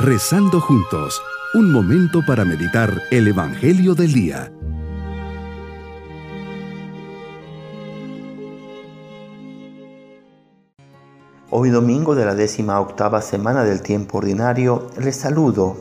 Rezando juntos, un momento para meditar el Evangelio del Día. Hoy domingo de la décima octava semana del tiempo ordinario, les saludo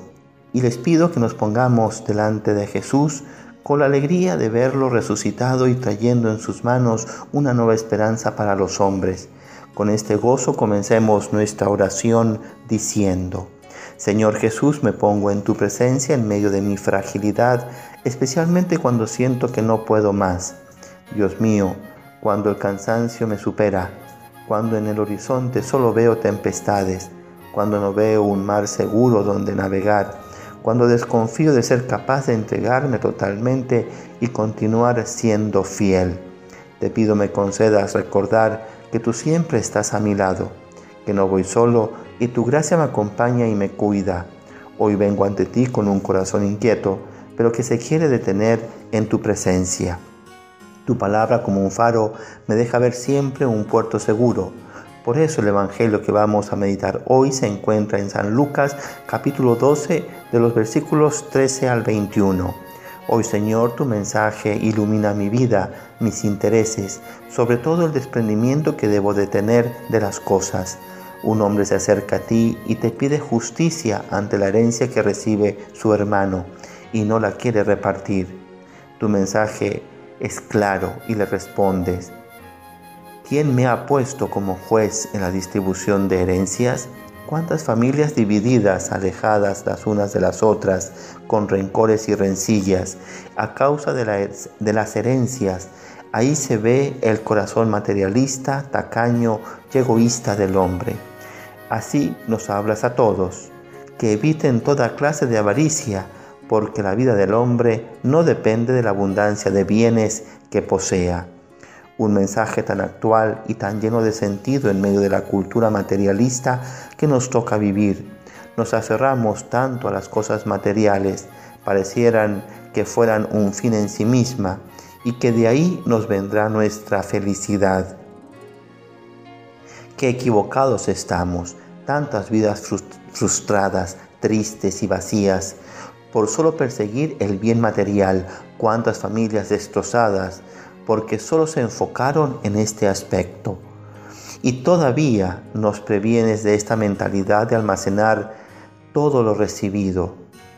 y les pido que nos pongamos delante de Jesús con la alegría de verlo resucitado y trayendo en sus manos una nueva esperanza para los hombres. Con este gozo comencemos nuestra oración diciendo, Señor Jesús, me pongo en tu presencia en medio de mi fragilidad, especialmente cuando siento que no puedo más. Dios mío, cuando el cansancio me supera, cuando en el horizonte solo veo tempestades, cuando no veo un mar seguro donde navegar, cuando desconfío de ser capaz de entregarme totalmente y continuar siendo fiel. Te pido me concedas recordar que tú siempre estás a mi lado, que no voy solo y tu gracia me acompaña y me cuida. Hoy vengo ante ti con un corazón inquieto, pero que se quiere detener en tu presencia. Tu palabra como un faro me deja ver siempre un puerto seguro. Por eso el Evangelio que vamos a meditar hoy se encuentra en San Lucas capítulo 12 de los versículos 13 al 21. Hoy Señor tu mensaje ilumina mi vida, mis intereses, sobre todo el desprendimiento que debo de tener de las cosas. Un hombre se acerca a ti y te pide justicia ante la herencia que recibe su hermano y no la quiere repartir. Tu mensaje es claro y le respondes, ¿quién me ha puesto como juez en la distribución de herencias? ¿Cuántas familias divididas, alejadas las unas de las otras, con rencores y rencillas, a causa de, de las herencias? Ahí se ve el corazón materialista, tacaño y egoísta del hombre. Así nos hablas a todos, que eviten toda clase de avaricia, porque la vida del hombre no depende de la abundancia de bienes que posea. Un mensaje tan actual y tan lleno de sentido en medio de la cultura materialista que nos toca vivir. Nos aferramos tanto a las cosas materiales, parecieran que fueran un fin en sí misma y que de ahí nos vendrá nuestra felicidad. Qué equivocados estamos, tantas vidas frustradas, tristes y vacías, por solo perseguir el bien material, cuántas familias destrozadas, porque solo se enfocaron en este aspecto. Y todavía nos previenes de esta mentalidad de almacenar todo lo recibido.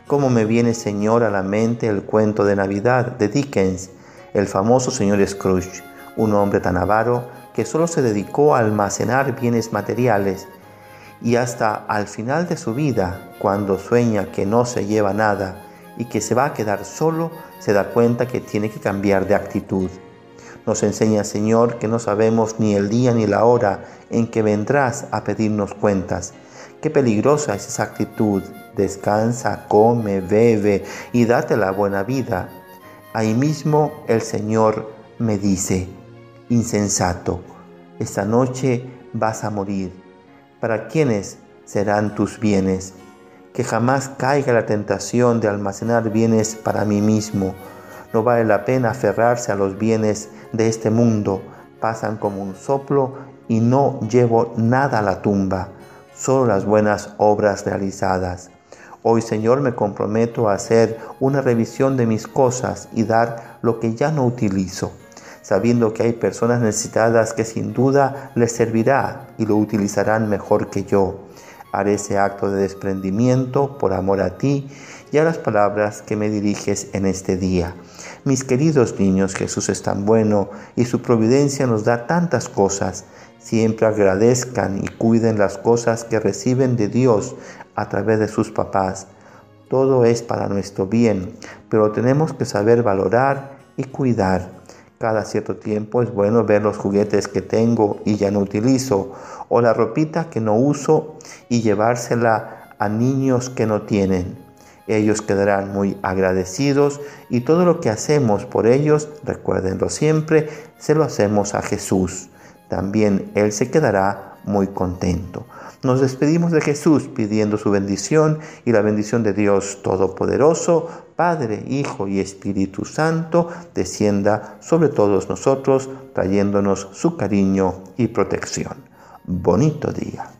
¿Cómo me viene, Señor, a la mente el cuento de Navidad de Dickens, el famoso señor Scrooge, un hombre tan avaro que solo se dedicó a almacenar bienes materiales y hasta al final de su vida, cuando sueña que no se lleva nada y que se va a quedar solo, se da cuenta que tiene que cambiar de actitud. Nos enseña, Señor, que no sabemos ni el día ni la hora en que vendrás a pedirnos cuentas. Qué peligrosa es esa actitud. Descansa, come, bebe y date la buena vida. Ahí mismo el Señor me dice, insensato, esta noche vas a morir ¿Para quiénes serán tus bienes? Que jamás caiga la tentación de almacenar bienes para mí mismo. No vale la pena aferrarse a los bienes de este mundo. Pasan como un soplo y no llevo nada a la tumba, solo las buenas obras realizadas. Hoy, Señor, me comprometo a hacer una revisión de mis cosas y dar lo que ya no utilizo sabiendo que hay personas necesitadas que sin duda les servirá y lo utilizarán mejor que yo. Haré ese acto de desprendimiento por amor a ti y a las palabras que me diriges en este día. Mis queridos niños, Jesús es tan bueno y su providencia nos da tantas cosas. Siempre agradezcan y cuiden las cosas que reciben de Dios a través de sus papás. Todo es para nuestro bien, pero tenemos que saber valorar y cuidar. Cada cierto tiempo es bueno ver los juguetes que tengo y ya no utilizo, o la ropita que no uso y llevársela a niños que no tienen. Ellos quedarán muy agradecidos y todo lo que hacemos por ellos, recuérdenlo siempre, se lo hacemos a Jesús. También Él se quedará muy contento. Nos despedimos de Jesús pidiendo su bendición y la bendición de Dios Todopoderoso, Padre, Hijo y Espíritu Santo, descienda sobre todos nosotros, trayéndonos su cariño y protección. Bonito día.